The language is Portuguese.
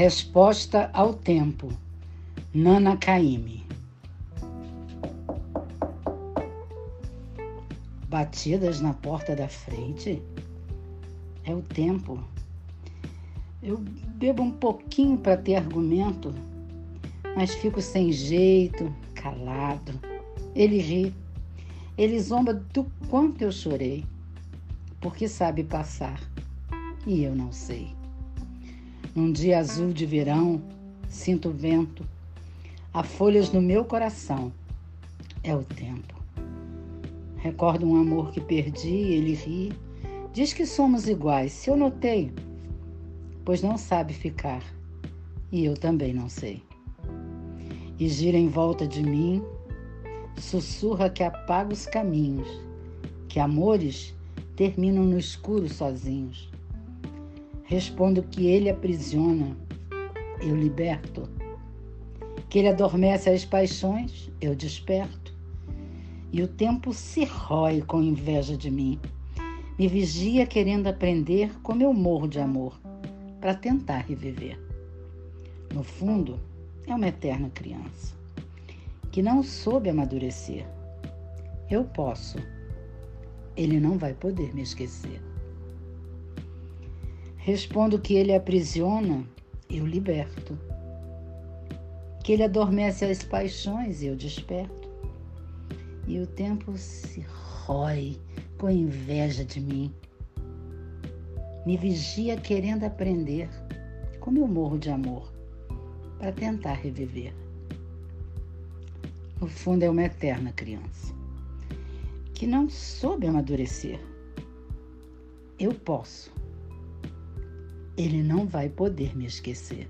Resposta ao tempo. Nana Caymmi. Batidas na porta da frente? É o tempo. Eu bebo um pouquinho para ter argumento, mas fico sem jeito, calado. Ele ri. Ele zomba do quanto eu chorei, porque sabe passar e eu não sei. Num dia azul de verão, sinto o vento, há folhas no meu coração. É o tempo. Recordo um amor que perdi, ele ri. Diz que somos iguais, se eu notei, pois não sabe ficar, e eu também não sei. E gira em volta de mim, sussurra que apaga os caminhos, que amores terminam no escuro sozinhos. Respondo que ele aprisiona, eu liberto. Que ele adormece as paixões, eu desperto. E o tempo se rói com inveja de mim. Me vigia querendo aprender como eu morro de amor, para tentar reviver. No fundo, é uma eterna criança, que não soube amadurecer. Eu posso, ele não vai poder me esquecer. Respondo que ele aprisiona, eu liberto. Que ele adormece as paixões, eu desperto. E o tempo se rói com inveja de mim. Me vigia querendo aprender como eu morro de amor para tentar reviver. No fundo, é uma eterna criança que não soube amadurecer. Eu posso ele não vai poder me esquecer.